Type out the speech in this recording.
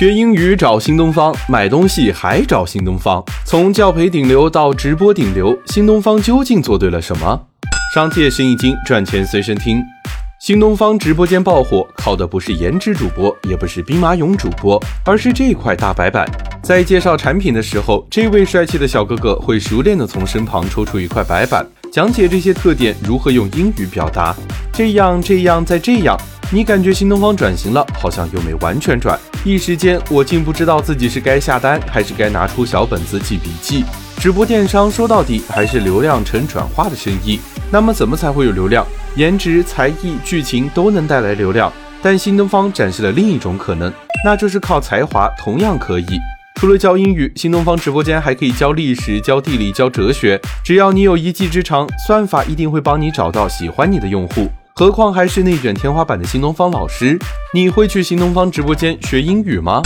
学英语找新东方，买东西还找新东方。从教培顶流到直播顶流，新东方究竟做对了什么？商界生意经，赚钱随身听。新东方直播间爆火，靠的不是颜值主播，也不是兵马俑主播，而是这块大白板。在介绍产品的时候，这位帅气的小哥哥会熟练的从身旁抽出一块白板，讲解这些特点如何用英语表达。这样，这样，再这样。你感觉新东方转型了，好像又没完全转。一时间，我竟不知道自己是该下单，还是该拿出小本子记笔记。直播电商说到底还是流量成转化的生意。那么，怎么才会有流量？颜值、才艺、剧情都能带来流量，但新东方展示了另一种可能，那就是靠才华同样可以。除了教英语，新东方直播间还可以教历史、教地理、教哲学。只要你有一技之长，算法一定会帮你找到喜欢你的用户。何况还是内卷天花板的新东方老师，你会去新东方直播间学英语吗？